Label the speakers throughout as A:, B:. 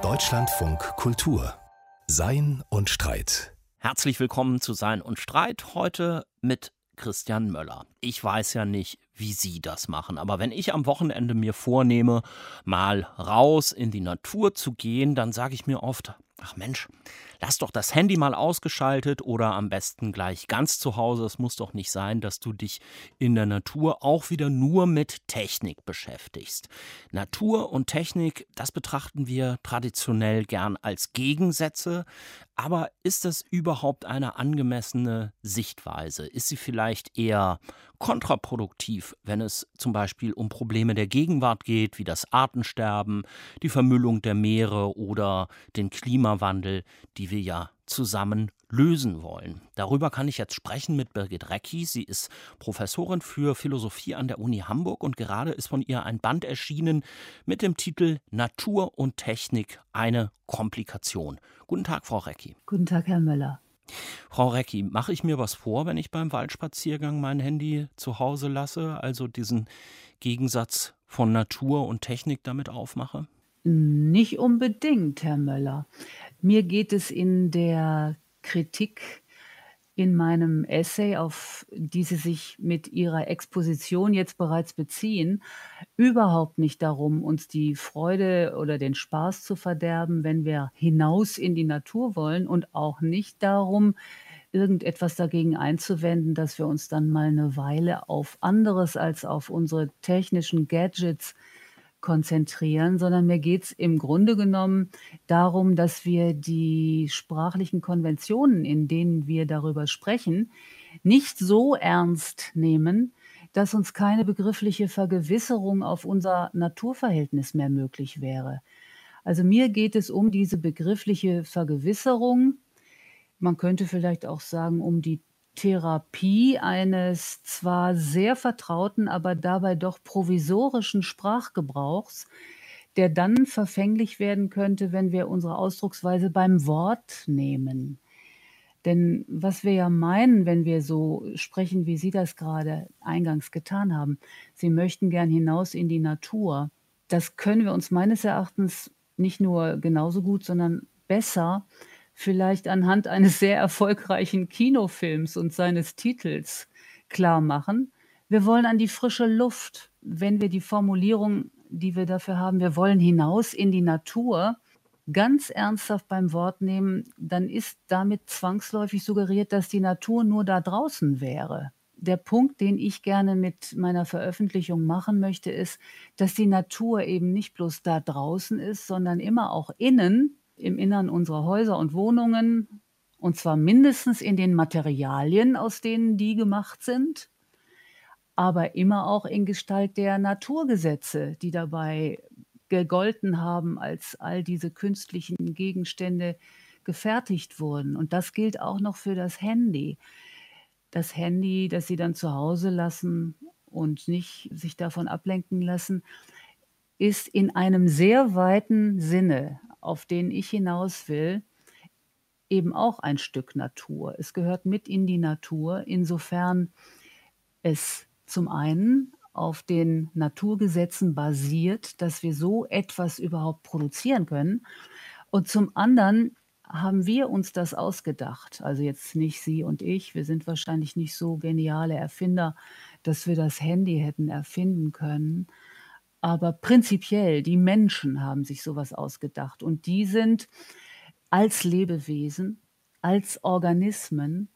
A: Deutschlandfunk Kultur Sein und Streit.
B: Herzlich willkommen zu Sein und Streit. Heute mit Christian Möller. Ich weiß ja nicht, wie Sie das machen, aber wenn ich am Wochenende mir vornehme, mal raus in die Natur zu gehen, dann sage ich mir oft, ach Mensch, lass doch das Handy mal ausgeschaltet oder am besten gleich ganz zu Hause. Es muss doch nicht sein, dass du dich in der Natur auch wieder nur mit Technik beschäftigst. Natur und Technik, das betrachten wir traditionell gern als Gegensätze. Aber ist das überhaupt eine angemessene Sichtweise? Ist sie vielleicht eher kontraproduktiv, wenn es zum Beispiel um Probleme der Gegenwart geht, wie das Artensterben, die Vermüllung der Meere oder den Klimawandel, die wir ja zusammen lösen wollen. Darüber kann ich jetzt sprechen mit Birgit Recki. Sie ist Professorin für Philosophie an der Uni Hamburg und gerade ist von ihr ein Band erschienen mit dem Titel Natur und Technik eine Komplikation. Guten Tag, Frau Recki.
C: Guten Tag, Herr Möller.
B: Frau Recki, mache ich mir was vor, wenn ich beim Waldspaziergang mein Handy zu Hause lasse, also diesen Gegensatz von Natur und Technik damit aufmache?
C: Nicht unbedingt, Herr Möller. Mir geht es in der Kritik in meinem Essay, auf die Sie sich mit Ihrer Exposition jetzt bereits beziehen, überhaupt nicht darum, uns die Freude oder den Spaß zu verderben, wenn wir hinaus in die Natur wollen und auch nicht darum, irgendetwas dagegen einzuwenden, dass wir uns dann mal eine Weile auf anderes als auf unsere technischen Gadgets konzentrieren, sondern mir geht es im Grunde genommen darum, dass wir die sprachlichen Konventionen, in denen wir darüber sprechen, nicht so ernst nehmen, dass uns keine begriffliche Vergewisserung auf unser Naturverhältnis mehr möglich wäre. Also mir geht es um diese begriffliche Vergewisserung. Man könnte vielleicht auch sagen, um die Therapie eines zwar sehr vertrauten, aber dabei doch provisorischen Sprachgebrauchs, der dann verfänglich werden könnte, wenn wir unsere Ausdrucksweise beim Wort nehmen. Denn was wir ja meinen, wenn wir so sprechen, wie Sie das gerade eingangs getan haben, Sie möchten gern hinaus in die Natur. Das können wir uns meines Erachtens nicht nur genauso gut, sondern besser vielleicht anhand eines sehr erfolgreichen Kinofilms und seines Titels klar machen. Wir wollen an die frische Luft, wenn wir die Formulierung, die wir dafür haben, wir wollen hinaus in die Natur, ganz ernsthaft beim Wort nehmen, dann ist damit zwangsläufig suggeriert, dass die Natur nur da draußen wäre. Der Punkt, den ich gerne mit meiner Veröffentlichung machen möchte, ist, dass die Natur eben nicht bloß da draußen ist, sondern immer auch innen im Innern unserer Häuser und Wohnungen, und zwar mindestens in den Materialien, aus denen die gemacht sind, aber immer auch in Gestalt der Naturgesetze, die dabei gegolten haben, als all diese künstlichen Gegenstände gefertigt wurden. Und das gilt auch noch für das Handy. Das Handy, das Sie dann zu Hause lassen und nicht sich davon ablenken lassen, ist in einem sehr weiten Sinne auf den ich hinaus will, eben auch ein Stück Natur. Es gehört mit in die Natur, insofern es zum einen auf den Naturgesetzen basiert, dass wir so etwas überhaupt produzieren können. Und zum anderen haben wir uns das ausgedacht. Also jetzt nicht Sie und ich. Wir sind wahrscheinlich nicht so geniale Erfinder, dass wir das Handy hätten erfinden können. Aber prinzipiell, die Menschen haben sich sowas ausgedacht und die sind als Lebewesen, als Organismen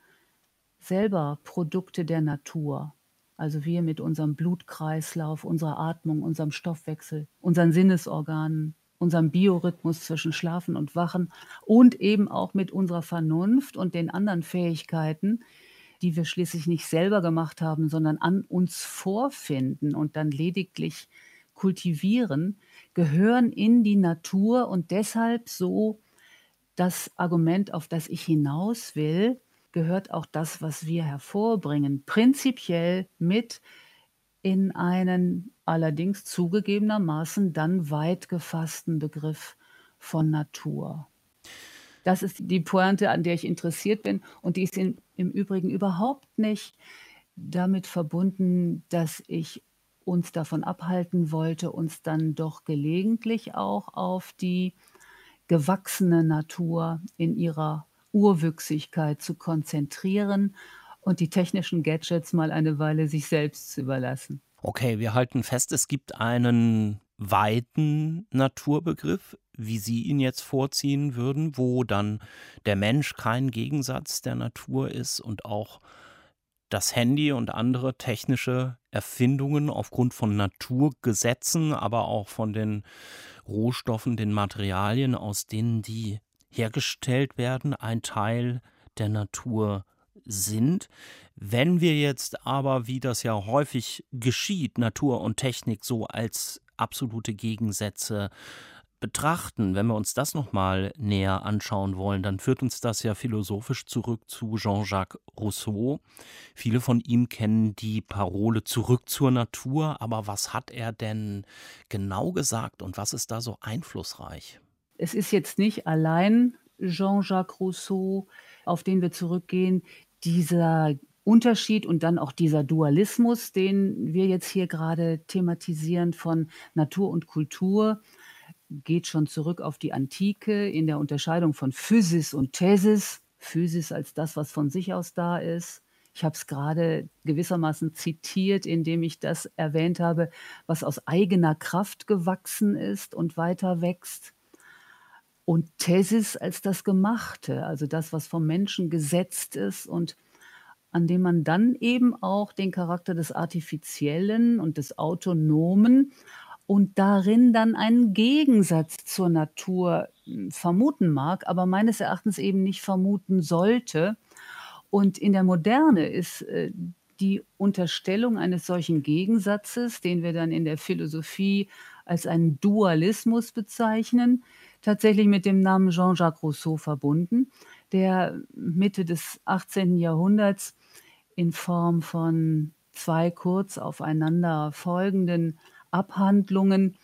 C: selber Produkte der Natur. Also wir mit unserem Blutkreislauf, unserer Atmung, unserem Stoffwechsel, unseren Sinnesorganen, unserem Biorhythmus zwischen Schlafen und Wachen und eben auch mit unserer Vernunft und den anderen Fähigkeiten, die wir schließlich nicht selber gemacht haben, sondern an uns vorfinden und dann lediglich kultivieren, gehören in die Natur und deshalb so das Argument, auf das ich hinaus will, gehört auch das, was wir hervorbringen, prinzipiell mit in einen allerdings zugegebenermaßen dann weit gefassten Begriff von Natur. Das ist die Pointe, an der ich interessiert bin und die ist in, im Übrigen überhaupt nicht damit verbunden, dass ich uns davon abhalten wollte, uns dann doch gelegentlich auch auf die gewachsene Natur in ihrer Urwüchsigkeit zu konzentrieren und die technischen Gadgets mal eine Weile sich selbst zu überlassen.
B: Okay, wir halten fest, es gibt einen weiten Naturbegriff, wie Sie ihn jetzt vorziehen würden, wo dann der Mensch kein Gegensatz der Natur ist und auch das Handy und andere technische Erfindungen aufgrund von Naturgesetzen, aber auch von den Rohstoffen, den Materialien, aus denen die hergestellt werden, ein Teil der Natur sind. Wenn wir jetzt aber, wie das ja häufig geschieht, Natur und Technik so als absolute Gegensätze betrachten, wenn wir uns das nochmal näher anschauen wollen, dann führt uns das ja philosophisch zurück zu Jean-Jacques Rousseau. Viele von ihm kennen die Parole zurück zur Natur, aber was hat er denn genau gesagt und was ist da so einflussreich?
C: Es ist jetzt nicht allein Jean-Jacques Rousseau, auf den wir zurückgehen, dieser Unterschied und dann auch dieser Dualismus, den wir jetzt hier gerade thematisieren von Natur und Kultur, geht schon zurück auf die Antike in der Unterscheidung von Physis und Thesis. Physis als das, was von sich aus da ist. Ich habe es gerade gewissermaßen zitiert, indem ich das erwähnt habe, was aus eigener Kraft gewachsen ist und weiter wächst. Und Thesis als das Gemachte, also das, was vom Menschen gesetzt ist und an dem man dann eben auch den Charakter des Artifiziellen und des Autonomen und darin dann einen Gegensatz zur Natur hm, vermuten mag, aber meines Erachtens eben nicht vermuten sollte. Und in der Moderne ist äh, die Unterstellung eines solchen Gegensatzes, den wir dann in der Philosophie als einen Dualismus bezeichnen, tatsächlich mit dem Namen Jean-Jacques Rousseau verbunden, der Mitte des 18. Jahrhunderts in Form von zwei kurz aufeinander folgenden Abhandlungen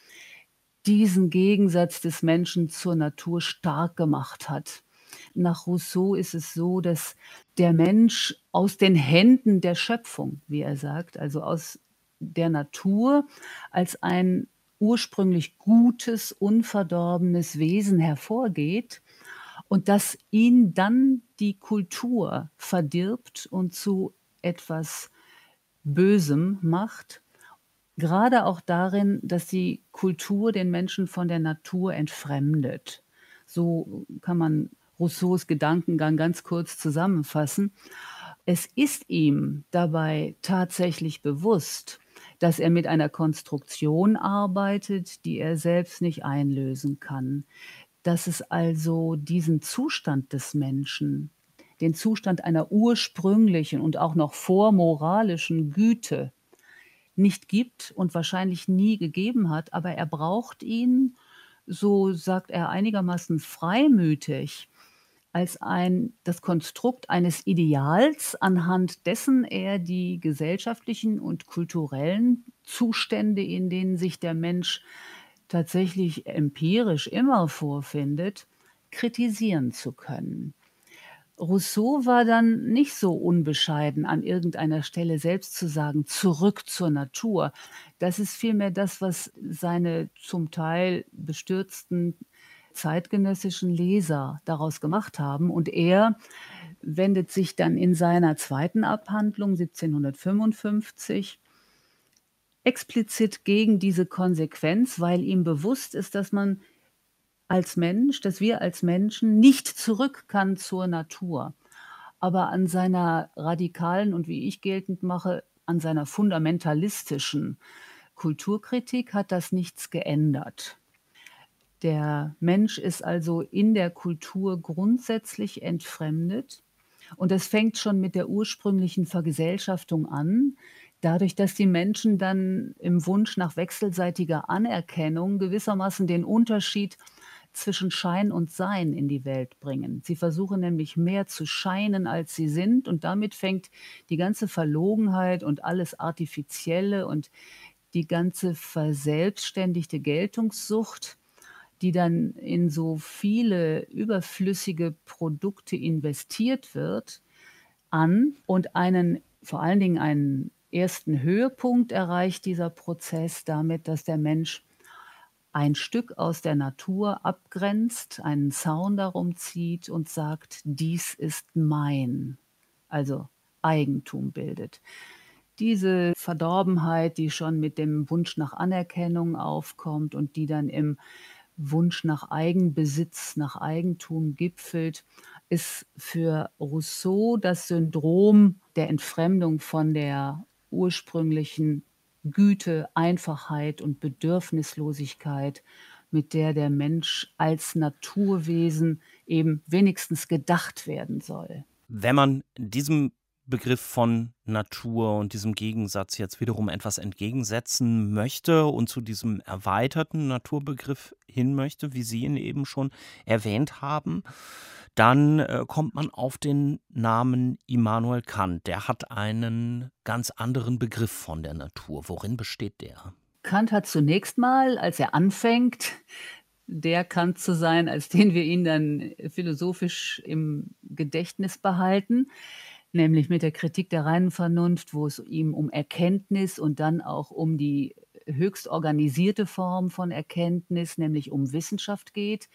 C: diesen Gegensatz des Menschen zur Natur stark gemacht hat. Nach Rousseau ist es so, dass der Mensch aus den Händen der Schöpfung, wie er sagt, also aus der Natur als ein ursprünglich gutes, unverdorbenes Wesen hervorgeht und dass ihn dann die Kultur verdirbt und zu etwas Bösem macht, gerade auch darin, dass die Kultur den Menschen von der Natur entfremdet. So kann man Rousseaus Gedankengang ganz kurz zusammenfassen. Es ist ihm dabei tatsächlich bewusst, dass er mit einer Konstruktion arbeitet, die er selbst nicht einlösen kann. Dass es also diesen Zustand des Menschen, den Zustand einer ursprünglichen und auch noch vormoralischen Güte nicht gibt und wahrscheinlich nie gegeben hat, aber er braucht ihn, so sagt er einigermaßen freimütig, als ein, das Konstrukt eines Ideals, anhand dessen er die gesellschaftlichen und kulturellen Zustände, in denen sich der Mensch tatsächlich empirisch immer vorfindet, kritisieren zu können. Rousseau war dann nicht so unbescheiden, an irgendeiner Stelle selbst zu sagen, zurück zur Natur. Das ist vielmehr das, was seine zum Teil bestürzten zeitgenössischen Leser daraus gemacht haben. Und er wendet sich dann in seiner zweiten Abhandlung 1755 explizit gegen diese Konsequenz, weil ihm bewusst ist, dass man als Mensch, dass wir als Menschen nicht zurück kann zur Natur. Aber an seiner radikalen und wie ich geltend mache, an seiner fundamentalistischen Kulturkritik hat das nichts geändert. Der Mensch ist also in der Kultur grundsätzlich entfremdet. Und das fängt schon mit der ursprünglichen Vergesellschaftung an, dadurch, dass die Menschen dann im Wunsch nach wechselseitiger Anerkennung gewissermaßen den Unterschied zwischen Schein und Sein in die Welt bringen. Sie versuchen nämlich mehr zu scheinen, als sie sind. Und damit fängt die ganze Verlogenheit und alles Artifizielle und die ganze verselbstständigte Geltungssucht, die dann in so viele überflüssige Produkte investiert wird, an und einen vor allen Dingen einen ersten Höhepunkt erreicht dieser Prozess damit, dass der Mensch ein Stück aus der Natur abgrenzt, einen Zaun darum zieht und sagt, dies ist mein, also Eigentum bildet. Diese Verdorbenheit, die schon mit dem Wunsch nach Anerkennung aufkommt und die dann im Wunsch nach Eigenbesitz, nach Eigentum gipfelt, ist für Rousseau das Syndrom der Entfremdung von der ursprünglichen Güte, Einfachheit und Bedürfnislosigkeit, mit der der Mensch als Naturwesen eben wenigstens gedacht werden soll.
B: Wenn man diesem Begriff von Natur und diesem Gegensatz jetzt wiederum etwas entgegensetzen möchte und zu diesem erweiterten Naturbegriff hin möchte, wie Sie ihn eben schon erwähnt haben, dann äh, kommt man auf den Namen Immanuel Kant. Der hat einen ganz anderen Begriff von der Natur. Worin besteht der?
C: Kant hat zunächst mal, als er anfängt, der Kant zu sein, als den wir ihn dann philosophisch im Gedächtnis behalten, nämlich mit der Kritik der reinen Vernunft, wo es ihm um Erkenntnis und dann auch um die höchst organisierte Form von Erkenntnis, nämlich um Wissenschaft geht.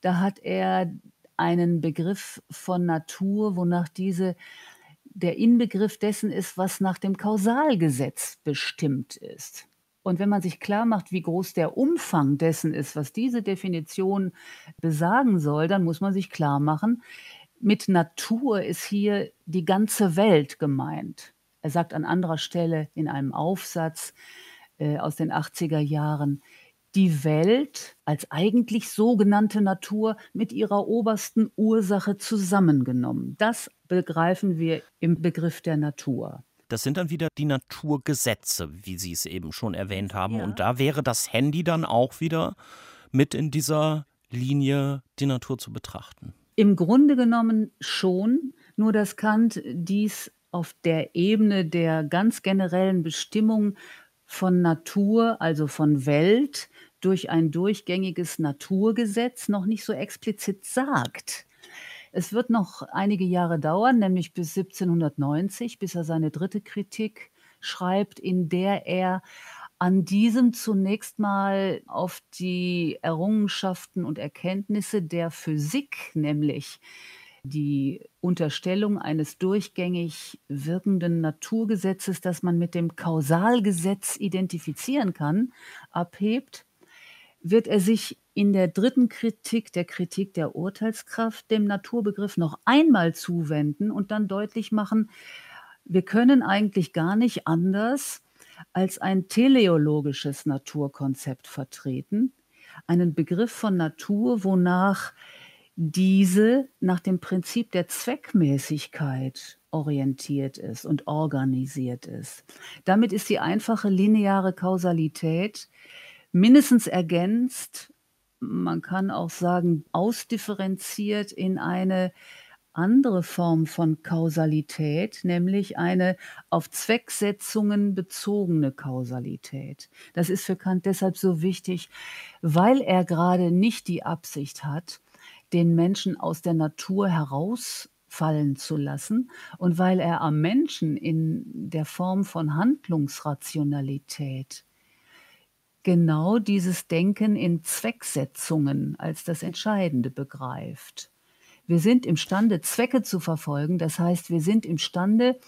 C: Da hat er einen Begriff von Natur, wonach diese der Inbegriff dessen ist, was nach dem Kausalgesetz bestimmt ist. Und wenn man sich klar macht, wie groß der Umfang dessen ist, was diese Definition besagen soll, dann muss man sich klar machen, mit Natur ist hier die ganze Welt gemeint. Er sagt an anderer Stelle in einem Aufsatz äh, aus den 80er Jahren, die Welt als eigentlich sogenannte Natur mit ihrer obersten Ursache zusammengenommen. Das begreifen wir im Begriff der Natur.
B: Das sind dann wieder die Naturgesetze, wie Sie es eben schon erwähnt haben. Ja. Und da wäre das Handy dann auch wieder mit in dieser Linie, die Natur zu betrachten.
C: Im Grunde genommen schon, nur dass Kant dies auf der Ebene der ganz generellen Bestimmung von Natur, also von Welt, durch ein durchgängiges Naturgesetz noch nicht so explizit sagt. Es wird noch einige Jahre dauern, nämlich bis 1790, bis er seine dritte Kritik schreibt, in der er an diesem zunächst mal auf die Errungenschaften und Erkenntnisse der Physik, nämlich die Unterstellung eines durchgängig wirkenden Naturgesetzes, das man mit dem Kausalgesetz identifizieren kann, abhebt wird er sich in der dritten Kritik, der Kritik der Urteilskraft, dem Naturbegriff noch einmal zuwenden und dann deutlich machen, wir können eigentlich gar nicht anders als ein teleologisches Naturkonzept vertreten, einen Begriff von Natur, wonach diese nach dem Prinzip der Zweckmäßigkeit orientiert ist und organisiert ist. Damit ist die einfache lineare Kausalität mindestens ergänzt, man kann auch sagen, ausdifferenziert in eine andere Form von Kausalität, nämlich eine auf Zwecksetzungen bezogene Kausalität. Das ist für Kant deshalb so wichtig, weil er gerade nicht die Absicht hat, den Menschen aus der Natur herausfallen zu lassen und weil er am Menschen in der Form von Handlungsrationalität genau dieses Denken in Zwecksetzungen als das Entscheidende begreift. Wir sind imstande, Zwecke zu verfolgen, das heißt, wir sind imstande,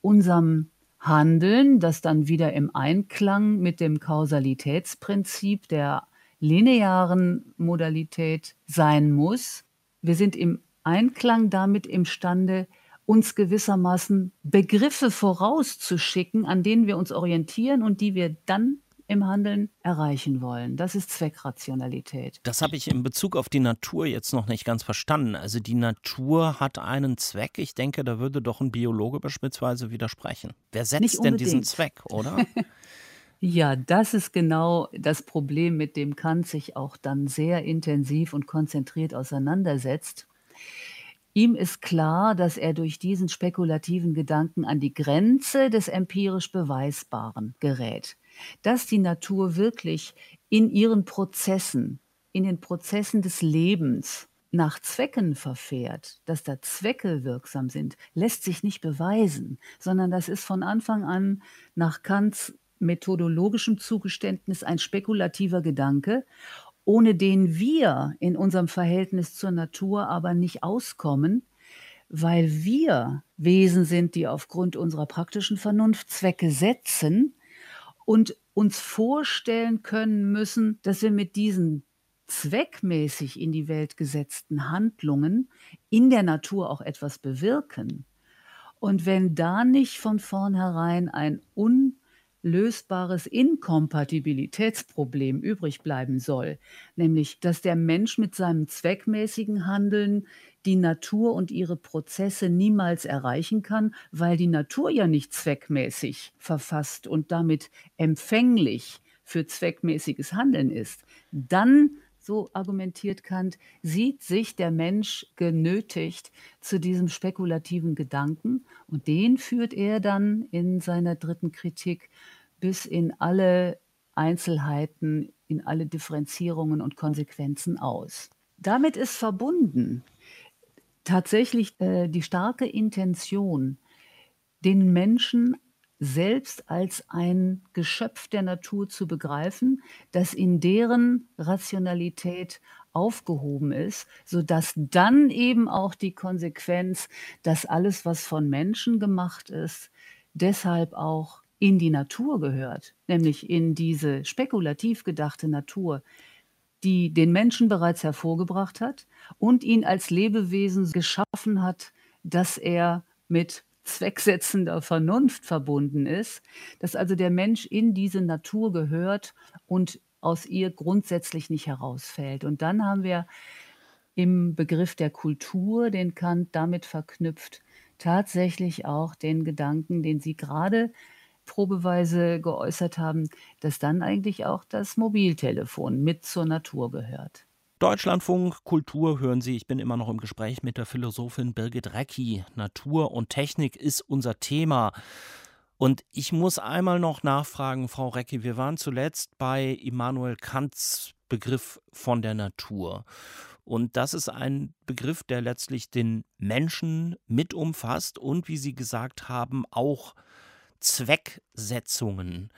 C: unserem Handeln, das dann wieder im Einklang mit dem Kausalitätsprinzip der linearen Modalität sein muss. Wir sind im Einklang damit imstande, uns gewissermaßen Begriffe vorauszuschicken, an denen wir uns orientieren und die wir dann im Handeln erreichen wollen. Das ist Zweckrationalität.
B: Das habe ich in Bezug auf die Natur jetzt noch nicht ganz verstanden. Also die Natur hat einen Zweck. Ich denke, da würde doch ein Biologe beispielsweise widersprechen. Wer setzt denn diesen Zweck, oder?
C: Ja, das ist genau das Problem, mit dem Kant sich auch dann sehr intensiv und konzentriert auseinandersetzt. Ihm ist klar, dass er durch diesen spekulativen Gedanken an die Grenze des empirisch Beweisbaren gerät dass die Natur wirklich in ihren Prozessen, in den Prozessen des Lebens nach Zwecken verfährt, dass da Zwecke wirksam sind, lässt sich nicht beweisen, sondern das ist von Anfang an nach Kants methodologischem Zugeständnis ein spekulativer Gedanke, ohne den wir in unserem Verhältnis zur Natur aber nicht auskommen, weil wir Wesen sind, die aufgrund unserer praktischen Vernunft Zwecke setzen und uns vorstellen können müssen, dass wir mit diesen zweckmäßig in die Welt gesetzten Handlungen in der Natur auch etwas bewirken. Und wenn da nicht von vornherein ein unlösbares Inkompatibilitätsproblem übrig bleiben soll, nämlich dass der Mensch mit seinem zweckmäßigen Handeln die Natur und ihre Prozesse niemals erreichen kann, weil die Natur ja nicht zweckmäßig verfasst und damit empfänglich für zweckmäßiges Handeln ist, dann so argumentiert Kant, sieht sich der Mensch genötigt zu diesem spekulativen Gedanken und den führt er dann in seiner dritten Kritik bis in alle Einzelheiten, in alle Differenzierungen und Konsequenzen aus. Damit ist verbunden tatsächlich äh, die starke Intention, den Menschen selbst als ein Geschöpf der Natur zu begreifen, das in deren Rationalität aufgehoben ist, sodass dann eben auch die Konsequenz, dass alles, was von Menschen gemacht ist, deshalb auch in die Natur gehört, nämlich in diese spekulativ gedachte Natur, die den Menschen bereits hervorgebracht hat und ihn als Lebewesen geschaffen hat, dass er mit zwecksetzender Vernunft verbunden ist, dass also der Mensch in diese Natur gehört und aus ihr grundsätzlich nicht herausfällt. Und dann haben wir im Begriff der Kultur, den Kant damit verknüpft, tatsächlich auch den Gedanken, den Sie gerade probeweise geäußert haben, dass dann eigentlich auch das Mobiltelefon mit zur Natur gehört.
B: Deutschlandfunk Kultur hören Sie. Ich bin immer noch im Gespräch mit der Philosophin Birgit Recki. Natur und Technik ist unser Thema. Und ich muss einmal noch nachfragen, Frau Recki, wir waren zuletzt bei Immanuel Kants Begriff von der Natur. Und das ist ein Begriff, der letztlich den Menschen mit umfasst und, wie Sie gesagt haben, auch Zwecksetzungen.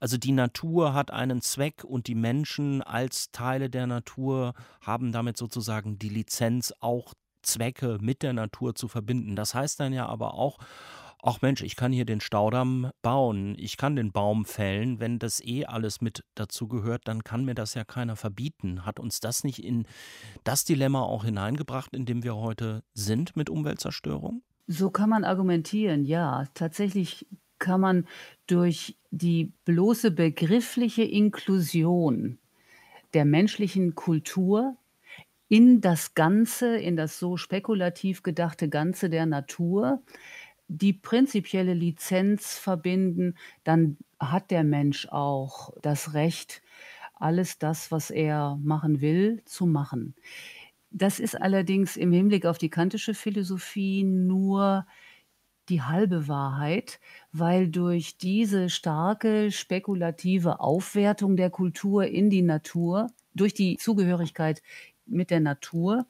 B: Also die Natur hat einen Zweck und die Menschen als Teile der Natur haben damit sozusagen die Lizenz, auch Zwecke mit der Natur zu verbinden. Das heißt dann ja aber auch, ach Mensch, ich kann hier den Staudamm bauen, ich kann den Baum fällen, wenn das eh alles mit dazu gehört, dann kann mir das ja keiner verbieten. Hat uns das nicht in das Dilemma auch hineingebracht, in dem wir heute sind mit Umweltzerstörung?
C: So kann man argumentieren, ja. Tatsächlich kann man durch die bloße begriffliche Inklusion der menschlichen Kultur in das Ganze, in das so spekulativ gedachte Ganze der Natur, die prinzipielle Lizenz verbinden, dann hat der Mensch auch das Recht, alles das, was er machen will, zu machen. Das ist allerdings im Hinblick auf die kantische Philosophie nur die halbe Wahrheit, weil durch diese starke spekulative Aufwertung der Kultur in die Natur, durch die Zugehörigkeit mit der Natur,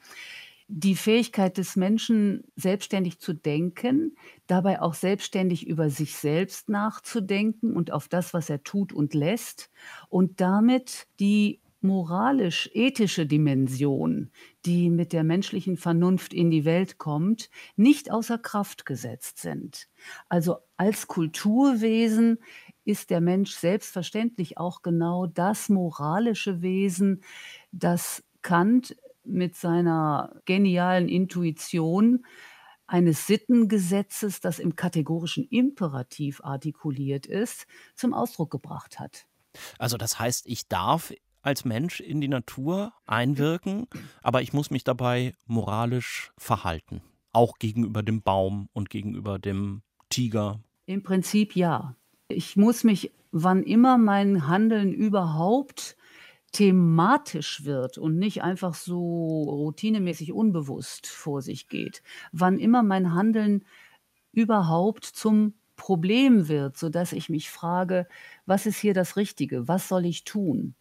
C: die Fähigkeit des Menschen, selbstständig zu denken, dabei auch selbstständig über sich selbst nachzudenken und auf das, was er tut und lässt, und damit die moralisch-ethische Dimension, die mit der menschlichen Vernunft in die Welt kommt, nicht außer Kraft gesetzt sind. Also als Kulturwesen ist der Mensch selbstverständlich auch genau das moralische Wesen, das Kant mit seiner genialen Intuition eines Sittengesetzes, das im kategorischen Imperativ artikuliert ist, zum Ausdruck gebracht hat.
B: Also das heißt, ich darf als Mensch in die Natur einwirken, aber ich muss mich dabei moralisch verhalten. Auch gegenüber dem Baum und gegenüber dem Tiger.
C: Im Prinzip ja. Ich muss mich, wann immer mein Handeln überhaupt thematisch wird und nicht einfach so routinemäßig unbewusst vor sich geht, wann immer mein Handeln überhaupt zum Problem wird, sodass ich mich frage, was ist hier das Richtige, was soll ich tun?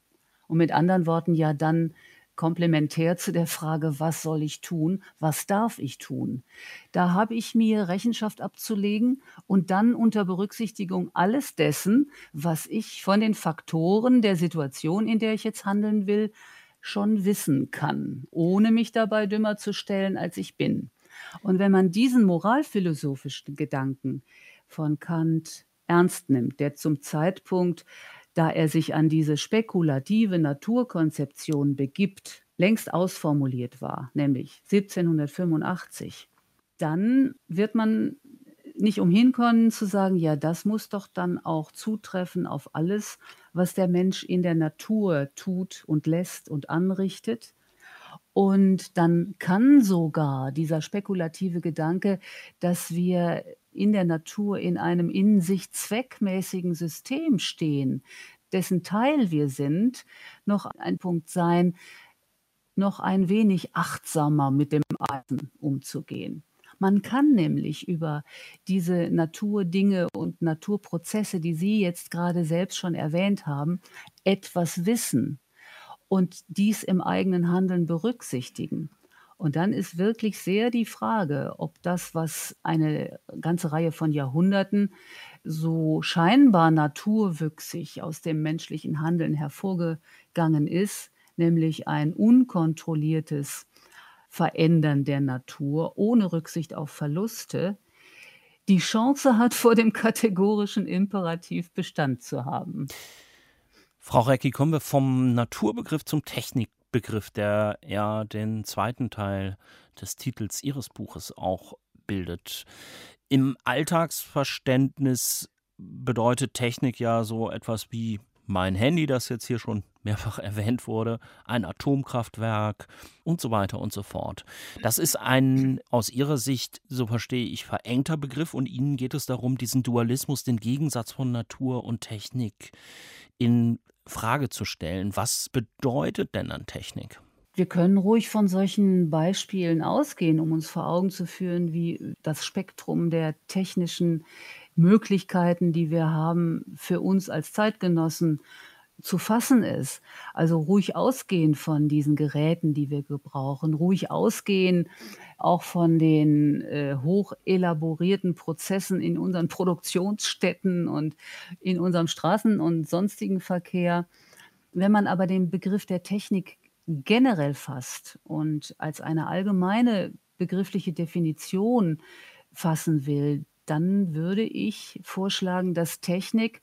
C: Und mit anderen Worten ja dann komplementär zu der Frage, was soll ich tun, was darf ich tun. Da habe ich mir Rechenschaft abzulegen und dann unter Berücksichtigung alles dessen, was ich von den Faktoren der Situation, in der ich jetzt handeln will, schon wissen kann, ohne mich dabei dümmer zu stellen, als ich bin. Und wenn man diesen moralphilosophischen Gedanken von Kant ernst nimmt, der zum Zeitpunkt da er sich an diese spekulative Naturkonzeption begibt, längst ausformuliert war, nämlich 1785, dann wird man nicht umhin können zu sagen, ja, das muss doch dann auch zutreffen auf alles, was der Mensch in der Natur tut und lässt und anrichtet. Und dann kann sogar dieser spekulative Gedanke, dass wir in der Natur in einem in sich zweckmäßigen System stehen, dessen Teil wir sind, noch ein Punkt sein, noch ein wenig achtsamer mit dem Eisen umzugehen. Man kann nämlich über diese Naturdinge und Naturprozesse, die Sie jetzt gerade selbst schon erwähnt haben, etwas wissen und dies im eigenen Handeln berücksichtigen. Und dann ist wirklich sehr die Frage, ob das, was eine ganze Reihe von Jahrhunderten so scheinbar naturwüchsig aus dem menschlichen Handeln hervorgegangen ist, nämlich ein unkontrolliertes Verändern der Natur ohne Rücksicht auf Verluste, die Chance hat, vor dem kategorischen Imperativ Bestand zu haben.
B: Frau Recki, kommen wir vom Naturbegriff zum Technik. Begriff, der ja den zweiten Teil des Titels Ihres Buches auch bildet. Im Alltagsverständnis bedeutet Technik ja so etwas wie mein Handy, das jetzt hier schon mehrfach erwähnt wurde, ein Atomkraftwerk und so weiter und so fort. Das ist ein aus Ihrer Sicht, so verstehe ich, verengter Begriff und Ihnen geht es darum, diesen Dualismus, den Gegensatz von Natur und Technik in Frage zu stellen. Was bedeutet denn an Technik?
C: Wir können ruhig von solchen Beispielen ausgehen, um uns vor Augen zu führen, wie das Spektrum der technischen Möglichkeiten, die wir haben, für uns als Zeitgenossen zu fassen ist. Also ruhig ausgehen von diesen Geräten, die wir gebrauchen, ruhig ausgehen auch von den äh, hoch elaborierten Prozessen in unseren Produktionsstätten und in unserem Straßen- und sonstigen Verkehr. Wenn man aber den Begriff der Technik generell fasst und als eine allgemeine begriffliche Definition fassen will, dann würde ich vorschlagen, dass Technik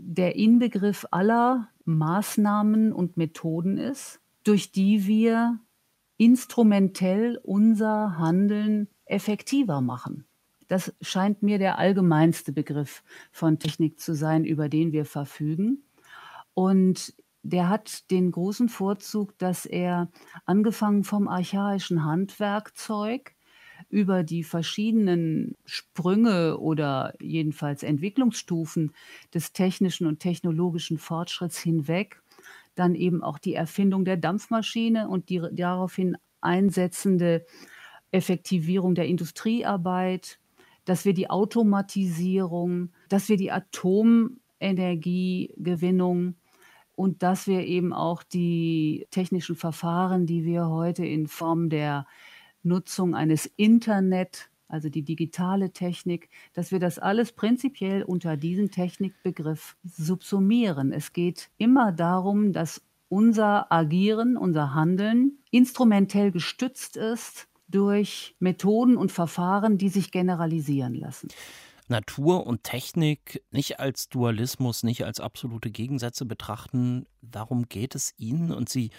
C: der Inbegriff aller Maßnahmen und Methoden ist, durch die wir instrumentell unser Handeln effektiver machen. Das scheint mir der allgemeinste Begriff von Technik zu sein, über den wir verfügen. Und der hat den großen Vorzug, dass er angefangen vom archaischen Handwerkzeug über die verschiedenen Sprünge oder jedenfalls Entwicklungsstufen des technischen und technologischen Fortschritts hinweg dann eben auch die Erfindung der Dampfmaschine und die daraufhin einsetzende Effektivierung der Industriearbeit, dass wir die Automatisierung, dass wir die Atomenergiegewinnung und dass wir eben auch die technischen Verfahren, die wir heute in Form der Nutzung eines Internet also die digitale Technik, dass wir das alles prinzipiell unter diesen Technikbegriff subsumieren. Es geht immer darum, dass unser Agieren, unser Handeln instrumentell gestützt ist durch Methoden und Verfahren, die sich generalisieren lassen.
B: Natur und Technik nicht als Dualismus, nicht als absolute Gegensätze betrachten. Darum geht es Ihnen. Und Sie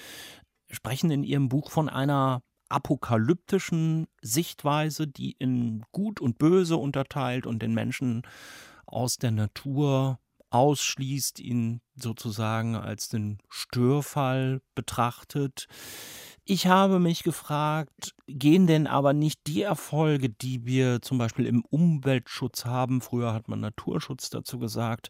B: sprechen in Ihrem Buch von einer apokalyptischen Sichtweise, die in Gut und Böse unterteilt und den Menschen aus der Natur ausschließt, ihn sozusagen als den Störfall betrachtet. Ich habe mich gefragt, gehen denn aber nicht die Erfolge, die wir zum Beispiel im Umweltschutz haben, früher hat man Naturschutz dazu gesagt,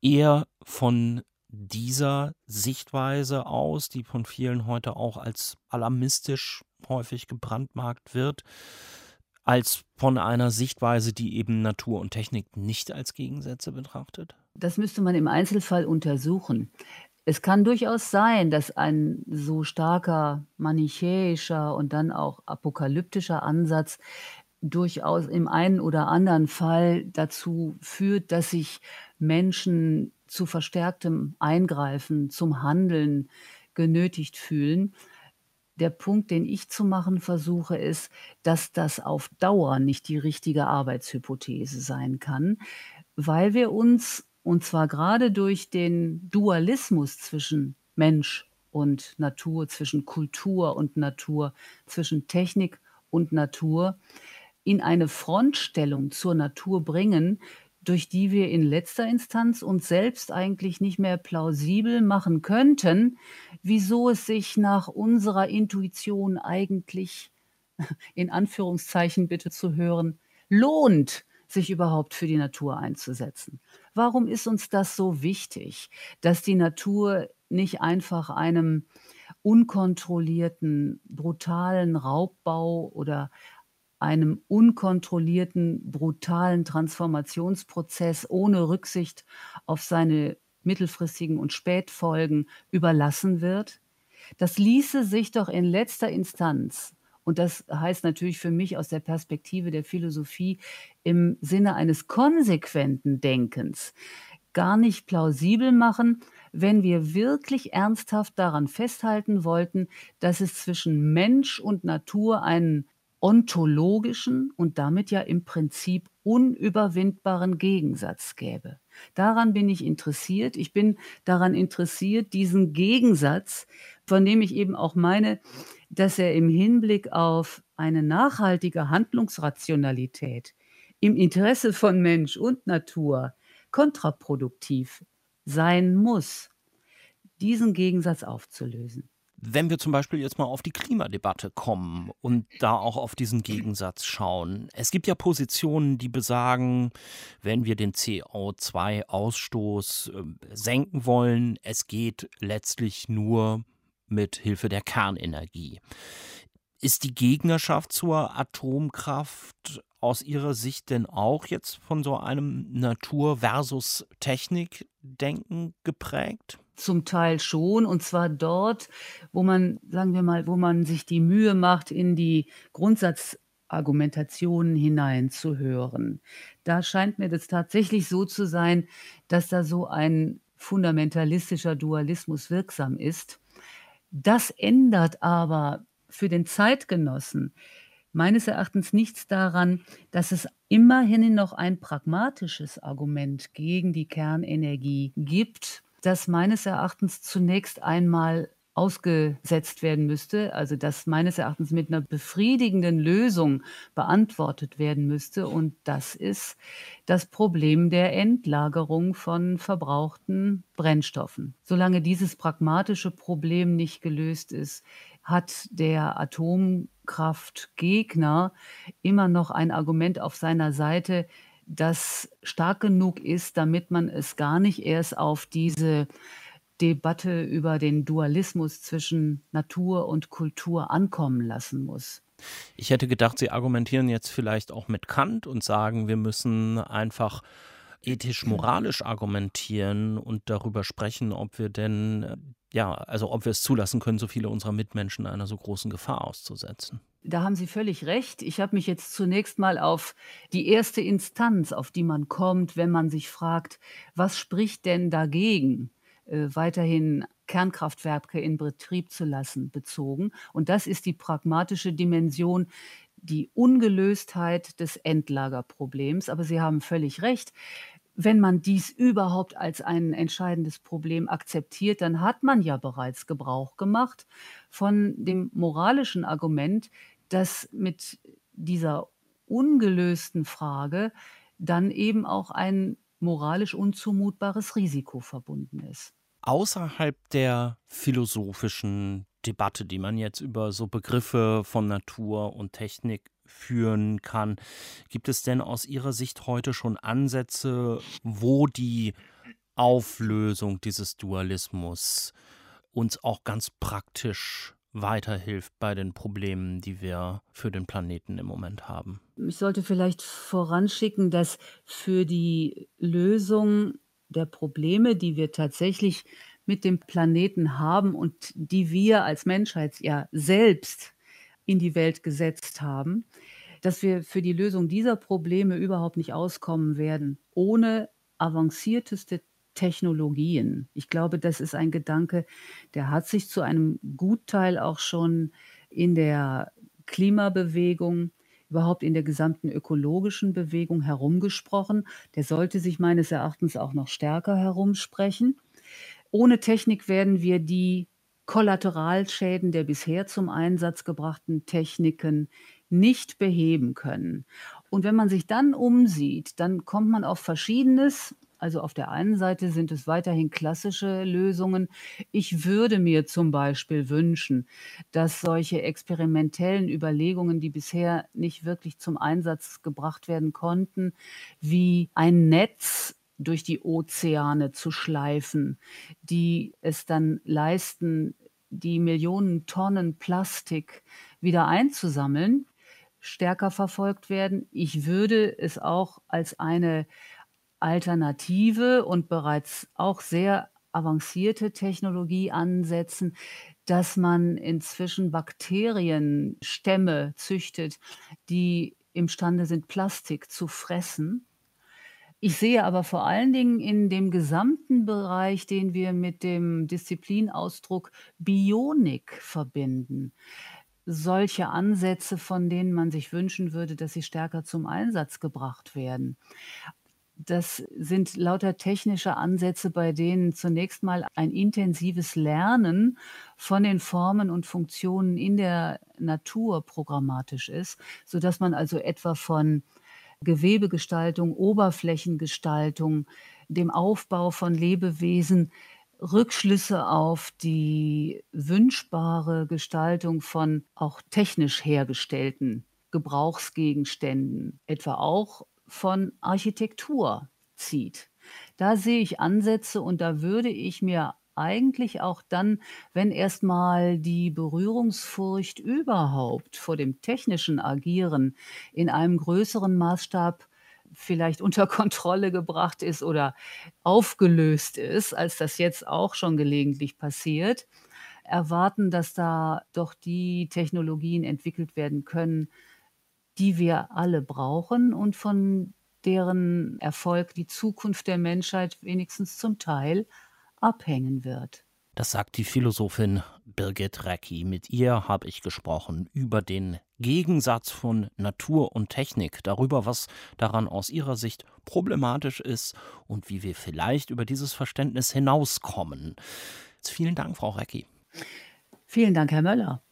B: eher von dieser Sichtweise aus, die von vielen heute auch als alarmistisch häufig gebrandmarkt wird, als von einer Sichtweise, die eben Natur und Technik nicht als Gegensätze betrachtet?
C: Das müsste man im Einzelfall untersuchen. Es kann durchaus sein, dass ein so starker manichäischer und dann auch apokalyptischer Ansatz durchaus im einen oder anderen Fall dazu führt, dass sich Menschen zu verstärktem Eingreifen, zum Handeln genötigt fühlen. Der Punkt, den ich zu machen versuche, ist, dass das auf Dauer nicht die richtige Arbeitshypothese sein kann, weil wir uns, und zwar gerade durch den Dualismus zwischen Mensch und Natur, zwischen Kultur und Natur, zwischen Technik und Natur, in eine Frontstellung zur Natur bringen, durch die wir in letzter Instanz uns selbst eigentlich nicht mehr plausibel machen könnten, wieso es sich nach unserer Intuition eigentlich, in Anführungszeichen bitte zu hören, lohnt, sich überhaupt für die Natur einzusetzen. Warum ist uns das so wichtig, dass die Natur nicht einfach einem unkontrollierten, brutalen Raubbau oder einem unkontrollierten, brutalen Transformationsprozess ohne Rücksicht auf seine mittelfristigen und Spätfolgen überlassen wird? Das ließe sich doch in letzter Instanz, und das heißt natürlich für mich aus der Perspektive der Philosophie im Sinne eines konsequenten Denkens, gar nicht plausibel machen, wenn wir wirklich ernsthaft daran festhalten wollten, dass es zwischen Mensch und Natur einen ontologischen und damit ja im Prinzip unüberwindbaren Gegensatz gäbe. Daran bin ich interessiert. Ich bin daran interessiert, diesen Gegensatz, von dem ich eben auch meine, dass er im Hinblick auf eine nachhaltige Handlungsrationalität im Interesse von Mensch und Natur kontraproduktiv sein muss, diesen Gegensatz aufzulösen.
B: Wenn wir zum Beispiel jetzt mal auf die Klimadebatte kommen und da auch auf diesen Gegensatz schauen. Es gibt ja Positionen, die besagen, wenn wir den CO2-Ausstoß äh, senken wollen, es geht letztlich nur mit Hilfe der Kernenergie. Ist die Gegnerschaft zur Atomkraft aus Ihrer Sicht denn auch jetzt von so einem Natur- versus Technik-Denken geprägt?
C: Zum Teil schon, und zwar dort, wo man, sagen wir mal, wo man sich die Mühe macht, in die Grundsatzargumentationen hineinzuhören. Da scheint mir das tatsächlich so zu sein, dass da so ein fundamentalistischer Dualismus wirksam ist. Das ändert aber für den Zeitgenossen meines Erachtens nichts daran, dass es immerhin noch ein pragmatisches Argument gegen die Kernenergie gibt, das meines Erachtens zunächst einmal ausgesetzt werden müsste, also das meines Erachtens mit einer befriedigenden Lösung beantwortet werden müsste. Und das ist das Problem der Endlagerung von verbrauchten Brennstoffen. Solange dieses pragmatische Problem nicht gelöst ist, hat der Atomkraftgegner immer noch ein Argument auf seiner Seite, das stark genug ist, damit man es gar nicht erst auf diese Debatte über den Dualismus zwischen Natur und Kultur ankommen lassen muss.
B: Ich hätte gedacht, Sie argumentieren jetzt vielleicht auch mit Kant und sagen, wir müssen einfach ethisch-moralisch argumentieren und darüber sprechen, ob wir denn, ja, also ob wir es zulassen können, so viele unserer Mitmenschen einer so großen Gefahr auszusetzen.
C: Da haben Sie völlig recht. Ich habe mich jetzt zunächst mal auf die erste Instanz, auf die man kommt, wenn man sich fragt, was spricht denn dagegen, äh, weiterhin Kernkraftwerke in Betrieb zu lassen, bezogen. Und das ist die pragmatische Dimension, die Ungelöstheit des Endlagerproblems. Aber Sie haben völlig recht. Wenn man dies überhaupt als ein entscheidendes Problem akzeptiert, dann hat man ja bereits Gebrauch gemacht von dem moralischen Argument, dass mit dieser ungelösten Frage dann eben auch ein moralisch unzumutbares Risiko verbunden ist.
B: Außerhalb der philosophischen Debatte, die man jetzt über so Begriffe von Natur und Technik führen kann, gibt es denn aus Ihrer Sicht heute schon Ansätze, wo die Auflösung dieses Dualismus uns auch ganz praktisch weiterhilft bei den Problemen, die wir für den Planeten im Moment haben.
C: Ich sollte vielleicht voranschicken, dass für die Lösung der Probleme, die wir tatsächlich mit dem Planeten haben und die wir als Menschheit ja selbst in die Welt gesetzt haben, dass wir für die Lösung dieser Probleme überhaupt nicht auskommen werden, ohne avancierteste Technologien. Ich glaube, das ist ein Gedanke, der hat sich zu einem Gutteil auch schon in der Klimabewegung, überhaupt in der gesamten ökologischen Bewegung herumgesprochen. Der sollte sich meines Erachtens auch noch stärker herumsprechen. Ohne Technik werden wir die Kollateralschäden der bisher zum Einsatz gebrachten Techniken nicht beheben können. Und wenn man sich dann umsieht, dann kommt man auf Verschiedenes. Also auf der einen Seite sind es weiterhin klassische Lösungen. Ich würde mir zum Beispiel wünschen, dass solche experimentellen Überlegungen, die bisher nicht wirklich zum Einsatz gebracht werden konnten, wie ein Netz durch die Ozeane zu schleifen, die es dann leisten, die Millionen Tonnen Plastik wieder einzusammeln, stärker verfolgt werden. Ich würde es auch als eine Alternative und bereits auch sehr avancierte Technologie ansetzen, dass man inzwischen Bakterienstämme züchtet, die imstande sind, Plastik zu fressen. Ich sehe aber vor allen Dingen in dem gesamten Bereich, den wir mit dem Disziplinausdruck Bionik verbinden, solche Ansätze, von denen man sich wünschen würde, dass sie stärker zum Einsatz gebracht werden. Das sind lauter technische Ansätze, bei denen zunächst mal ein intensives Lernen von den Formen und Funktionen in der Natur programmatisch ist, sodass man also etwa von Gewebegestaltung, Oberflächengestaltung, dem Aufbau von Lebewesen Rückschlüsse auf die wünschbare Gestaltung von auch technisch hergestellten Gebrauchsgegenständen, etwa auch von Architektur zieht. Da sehe ich Ansätze und da würde ich mir eigentlich auch dann, wenn erstmal die Berührungsfurcht überhaupt vor dem technischen Agieren in einem größeren Maßstab vielleicht unter Kontrolle gebracht ist oder aufgelöst ist, als das jetzt auch schon gelegentlich passiert, erwarten, dass da doch die Technologien entwickelt werden können, die wir alle brauchen und von deren Erfolg die Zukunft der Menschheit wenigstens zum Teil abhängen wird.
B: Das sagt die Philosophin Birgit Recki. Mit ihr habe ich gesprochen über den Gegensatz von Natur und Technik, darüber, was daran aus ihrer Sicht problematisch ist und wie wir vielleicht über dieses Verständnis hinauskommen. Vielen Dank, Frau Recki.
C: Vielen Dank, Herr Möller.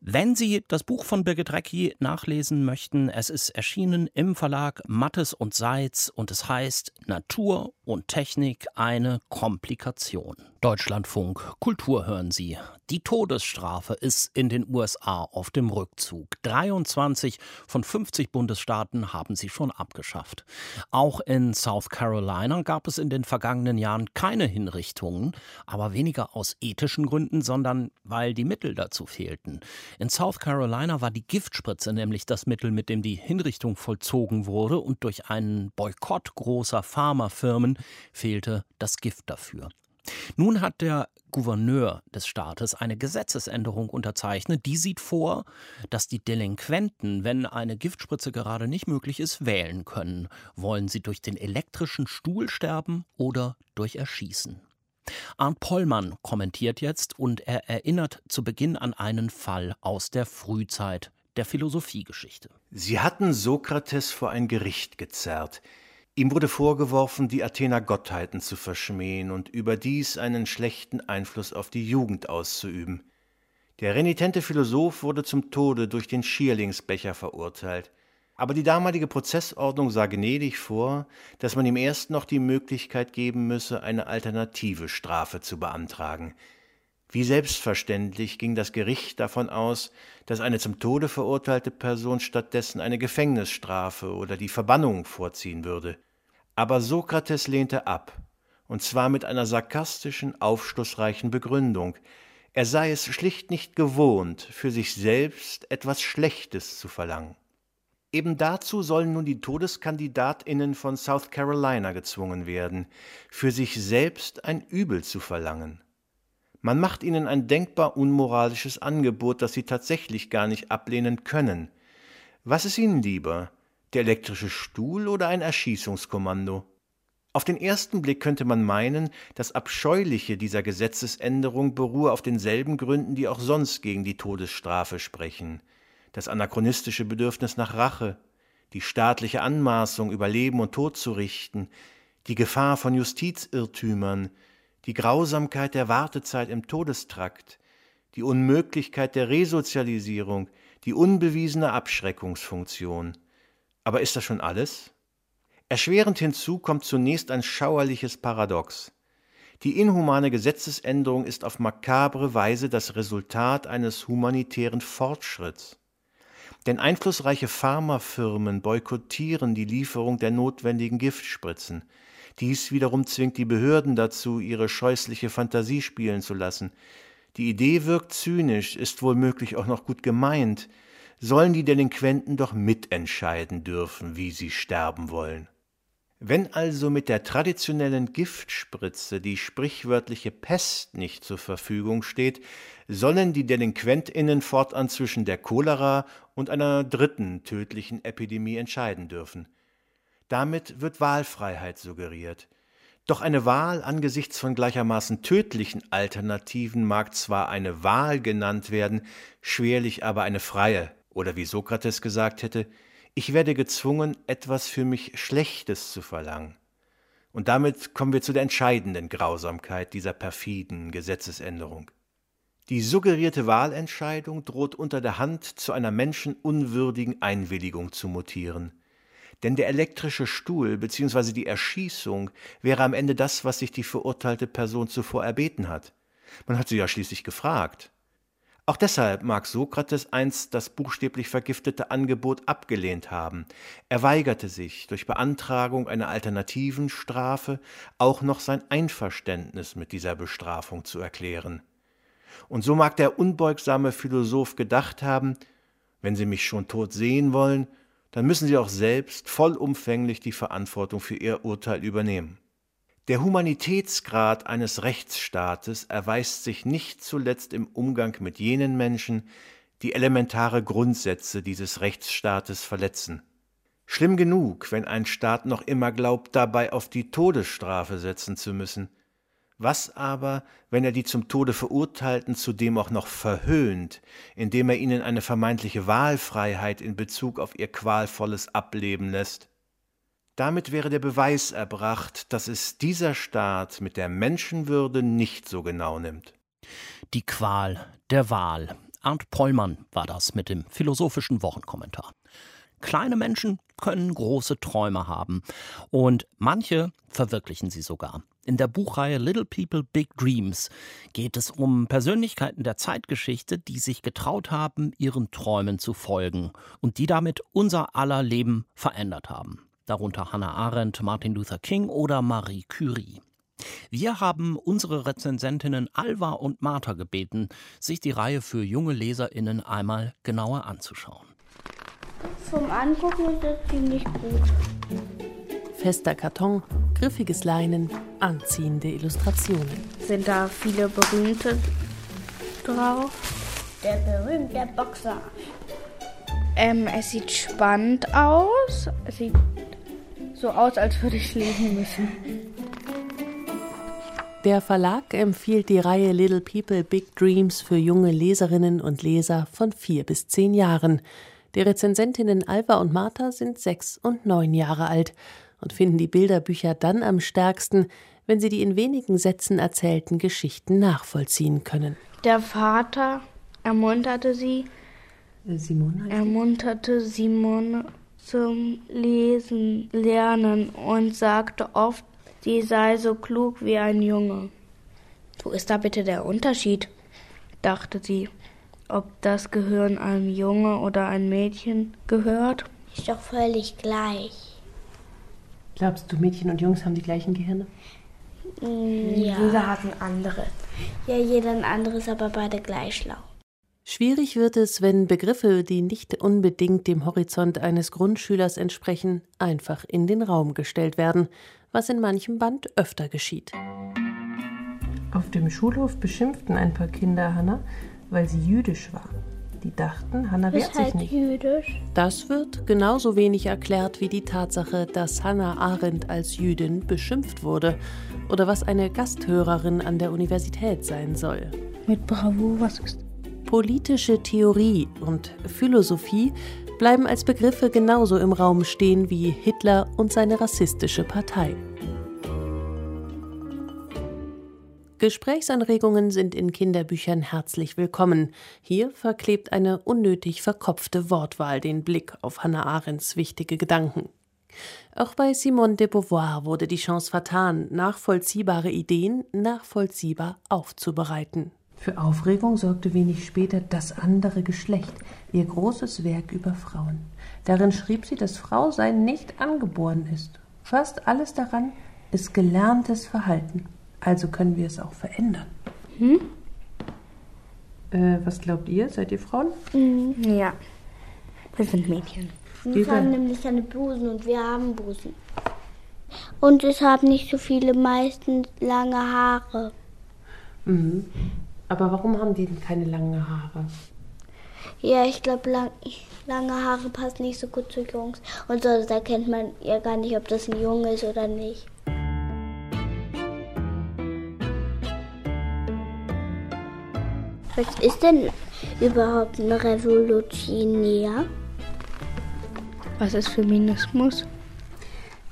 B: Wenn Sie das Buch von Birgit Recki nachlesen möchten, es ist erschienen im Verlag Mattes und Seitz und es heißt Natur und Technik eine Komplikation. Deutschlandfunk Kultur hören Sie. Die Todesstrafe ist in den USA auf dem Rückzug. 23 von 50 Bundesstaaten haben sie schon abgeschafft. Auch in South Carolina gab es in den vergangenen Jahren keine Hinrichtungen, aber weniger aus ethischen Gründen, sondern weil die Mittel dazu fehlten. In South Carolina war die Giftspritze nämlich das Mittel, mit dem die Hinrichtung vollzogen wurde, und durch einen Boykott großer Pharmafirmen fehlte das Gift dafür. Nun hat der Gouverneur des Staates eine Gesetzesänderung unterzeichnet, die sieht vor, dass die Delinquenten, wenn eine Giftspritze gerade nicht möglich ist, wählen können. Wollen sie durch den elektrischen Stuhl sterben oder durch Erschießen? Arndt Pollmann kommentiert jetzt und er erinnert zu Beginn an einen Fall aus der Frühzeit der Philosophiegeschichte.
D: Sie hatten Sokrates vor ein Gericht gezerrt. Ihm wurde vorgeworfen, die Athener Gottheiten zu verschmähen und überdies einen schlechten Einfluss auf die Jugend auszuüben. Der renitente Philosoph wurde zum Tode durch den Schierlingsbecher verurteilt. Aber die damalige Prozessordnung sah gnädig vor, dass man ihm erst noch die Möglichkeit geben müsse, eine alternative Strafe zu beantragen. Wie selbstverständlich ging das Gericht davon aus, dass eine zum Tode verurteilte Person stattdessen eine Gefängnisstrafe oder die Verbannung vorziehen würde. Aber Sokrates lehnte ab, und zwar mit einer sarkastischen, aufschlussreichen Begründung. Er sei es schlicht nicht gewohnt, für sich selbst etwas Schlechtes zu verlangen. Eben dazu sollen nun die Todeskandidatinnen von South Carolina gezwungen werden, für sich selbst ein Übel zu verlangen. Man macht ihnen ein denkbar unmoralisches Angebot, das sie tatsächlich gar nicht ablehnen können. Was ist ihnen lieber, der elektrische Stuhl oder ein Erschießungskommando? Auf den ersten Blick könnte man meinen, das Abscheuliche dieser Gesetzesänderung beruhe auf denselben Gründen, die auch sonst gegen die Todesstrafe sprechen das anachronistische Bedürfnis nach Rache, die staatliche Anmaßung, über Leben und Tod zu richten, die Gefahr von Justizirrtümern, die Grausamkeit der Wartezeit im Todestrakt, die Unmöglichkeit der Resozialisierung, die unbewiesene Abschreckungsfunktion. Aber ist das schon alles? Erschwerend hinzu kommt zunächst ein schauerliches Paradox. Die inhumane Gesetzesänderung ist auf makabre Weise das Resultat eines humanitären Fortschritts. Denn einflussreiche Pharmafirmen boykottieren die Lieferung der notwendigen Giftspritzen. Dies wiederum zwingt die Behörden dazu, ihre scheußliche Fantasie spielen zu lassen. Die Idee wirkt zynisch, ist wohl auch noch gut gemeint. Sollen die Delinquenten doch mitentscheiden dürfen, wie sie sterben wollen. Wenn also mit der traditionellen Giftspritze die sprichwörtliche Pest nicht zur Verfügung steht, sollen die Delinquentinnen fortan zwischen der Cholera und einer dritten tödlichen Epidemie entscheiden dürfen. Damit wird Wahlfreiheit suggeriert. Doch eine Wahl angesichts von gleichermaßen tödlichen Alternativen mag zwar eine Wahl genannt werden, schwerlich aber eine freie, oder wie Sokrates gesagt hätte, ich werde gezwungen, etwas für mich Schlechtes zu verlangen. Und damit kommen wir zu der entscheidenden Grausamkeit dieser perfiden Gesetzesänderung. Die suggerierte Wahlentscheidung droht unter der Hand zu einer menschenunwürdigen Einwilligung zu mutieren. Denn der elektrische Stuhl bzw. die Erschießung wäre am Ende das, was sich die verurteilte Person zuvor erbeten hat. Man hat sie ja schließlich gefragt. Auch deshalb mag Sokrates einst das buchstäblich vergiftete Angebot abgelehnt haben. Er weigerte sich, durch Beantragung einer alternativen Strafe auch noch sein Einverständnis mit dieser Bestrafung zu erklären. Und so mag der unbeugsame Philosoph gedacht haben, wenn Sie mich schon tot sehen wollen, dann müssen Sie auch selbst vollumfänglich die Verantwortung für Ihr Urteil übernehmen. Der Humanitätsgrad eines Rechtsstaates erweist sich nicht zuletzt im Umgang mit jenen Menschen, die elementare Grundsätze dieses Rechtsstaates verletzen. Schlimm genug, wenn ein Staat noch immer glaubt, dabei auf die Todesstrafe setzen zu müssen. Was aber, wenn er die zum Tode Verurteilten zudem auch noch verhöhnt, indem er ihnen eine vermeintliche Wahlfreiheit in Bezug auf ihr qualvolles Ableben lässt? Damit wäre der Beweis erbracht, dass es dieser Staat mit der Menschenwürde nicht so genau nimmt.
B: Die Qual der Wahl. Arndt Pollmann war das mit dem philosophischen Wochenkommentar. Kleine Menschen können große Träume haben und manche verwirklichen sie sogar. In der Buchreihe Little People Big Dreams geht es um Persönlichkeiten der Zeitgeschichte, die sich getraut haben, ihren Träumen zu folgen und die damit unser aller Leben verändert haben darunter Hannah Arendt, Martin Luther King oder Marie Curie. Wir haben unsere Rezensentinnen Alva und Martha gebeten, sich die Reihe für junge LeserInnen einmal genauer anzuschauen.
E: Vom Angucken ist das ziemlich gut.
F: Fester Karton, griffiges Leinen, anziehende Illustrationen.
E: Sind da viele berühmte drauf? Der berühmte Boxer. Ähm, es sieht spannend aus. Es sieht so aus, als würde ich lesen müssen.
F: Der Verlag empfiehlt die Reihe Little People Big Dreams für junge Leserinnen und Leser von vier bis zehn Jahren. Die Rezensentinnen Alva und Martha sind sechs und neun Jahre alt und finden die Bilderbücher dann am stärksten, wenn sie die in wenigen Sätzen erzählten Geschichten nachvollziehen können.
E: Der Vater ermunterte sie,
F: Simone
E: ermunterte Simone zum Lesen lernen und sagte oft, sie sei so klug wie ein Junge. Wo ist da bitte der Unterschied? dachte sie. Ob das Gehirn einem Junge oder ein Mädchen gehört?
G: Ist doch völlig gleich.
F: Glaubst du, Mädchen und Jungs haben die gleichen Gehirne?
G: Ja.
E: Jeder hat ein anderes.
G: Ja, jeder ein anderes, aber beide gleich schlau.
F: Schwierig wird es, wenn Begriffe, die nicht unbedingt dem Horizont eines Grundschülers entsprechen, einfach in den Raum gestellt werden, was in manchem Band öfter geschieht. Auf dem Schulhof beschimpften ein paar Kinder Hannah, weil sie jüdisch war. Die dachten, Hannah wehrt sich nicht.
E: Jüdisch.
F: Das wird genauso wenig erklärt wie die Tatsache, dass Hannah Arendt als Jüdin beschimpft wurde oder was eine Gasthörerin an der Universität sein soll.
E: Mit Bravo, was ist
F: Politische Theorie und Philosophie bleiben als Begriffe genauso im Raum stehen wie Hitler und seine rassistische Partei. Gesprächsanregungen sind in Kinderbüchern herzlich willkommen. Hier verklebt eine unnötig verkopfte Wortwahl den Blick auf Hannah Arendts wichtige Gedanken. Auch bei Simone de Beauvoir wurde die Chance vertan, nachvollziehbare Ideen nachvollziehbar aufzubereiten. Für Aufregung sorgte wenig später Das andere Geschlecht, ihr großes Werk über Frauen. Darin schrieb sie, dass Frausein nicht angeboren ist. Fast alles daran ist gelerntes Verhalten. Also können wir es auch verändern. Hm? Äh, was glaubt ihr? Seid ihr Frauen?
E: Mhm. Ja. Wir sind Mädchen.
G: Wir haben nämlich keine Busen und wir haben Busen. Und es haben nicht so viele meistens lange Haare.
F: Mhm. Aber warum haben die denn keine langen Haare?
G: Ja, ich glaube, lang, lange Haare passen nicht so gut zu Jungs. Und sonst erkennt man ja gar nicht, ob das ein Junge ist oder nicht. Was ist denn überhaupt ein Revolutionär?
E: Was ist Feminismus?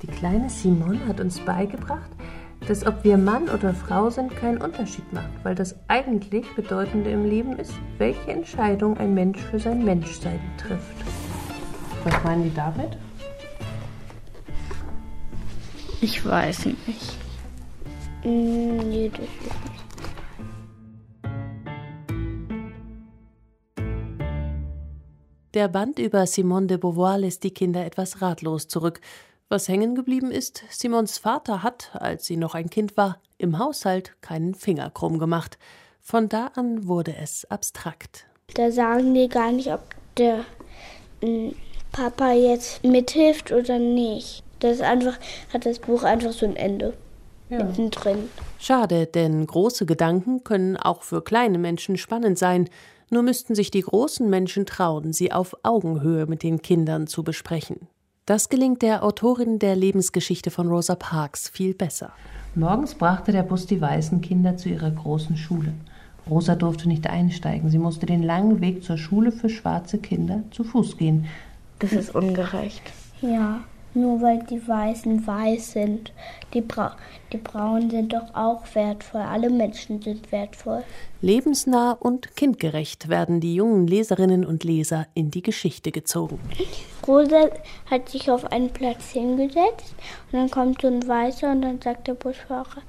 F: Die kleine Simone hat uns beigebracht, dass ob wir Mann oder Frau sind, keinen Unterschied macht, weil das eigentlich Bedeutende im Leben ist, welche Entscheidung ein Mensch für sein Menschsein trifft. Was meinen die damit?
E: Ich weiß nicht.
G: Mm, nee, das ist nicht.
F: Der Band über Simone de Beauvoir lässt die Kinder etwas ratlos zurück. Was hängen geblieben ist, Simons Vater hat, als sie noch ein Kind war, im Haushalt keinen Finger krumm gemacht. Von da an wurde es abstrakt.
G: Da sagen die gar nicht, ob der mm, Papa jetzt mithilft oder nicht. Das einfach, hat das Buch einfach so ein Ende.
F: Ja.
G: Mittendrin.
F: Schade, denn große Gedanken können auch für kleine Menschen spannend sein. Nur müssten sich die großen Menschen trauen, sie auf Augenhöhe mit den Kindern zu besprechen. Das gelingt der Autorin der Lebensgeschichte von Rosa Parks viel besser. Morgens brachte der Bus die weißen Kinder zu ihrer großen Schule. Rosa durfte nicht einsteigen. Sie musste den langen Weg zur Schule für schwarze Kinder zu Fuß gehen.
E: Das ist ungerecht.
G: Ja, nur weil die Weißen weiß sind. Die, Bra die Braunen sind doch auch wertvoll. Alle Menschen sind wertvoll.
F: Lebensnah und kindgerecht werden die jungen Leserinnen und Leser in die Geschichte gezogen.
G: Rosa hat sich auf einen Platz hingesetzt und dann kommt so ein Weißer und dann sagt der Busfahrer,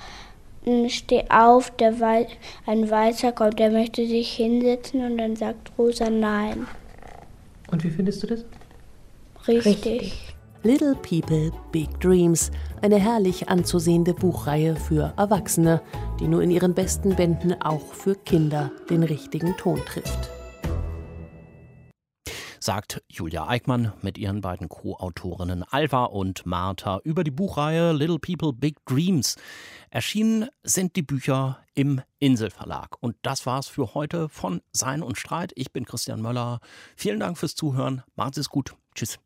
G: "Mm, steh auf, der Wei ein Weißer kommt, der möchte sich hinsetzen und dann sagt Rosa nein.
F: Und wie findest du das?
G: Richtig.
F: Little People, Big Dreams, eine herrlich anzusehende Buchreihe für Erwachsene, die nur in ihren besten Bänden auch für Kinder den richtigen Ton trifft.
B: sagt Julia Eickmann mit ihren beiden Co-Autorinnen Alva und Martha über die Buchreihe Little People Big Dreams. Erschienen sind die Bücher im Inselverlag. Und das war's für heute von Sein und Streit. Ich bin Christian Möller. Vielen Dank fürs Zuhören. Macht es gut. Tschüss.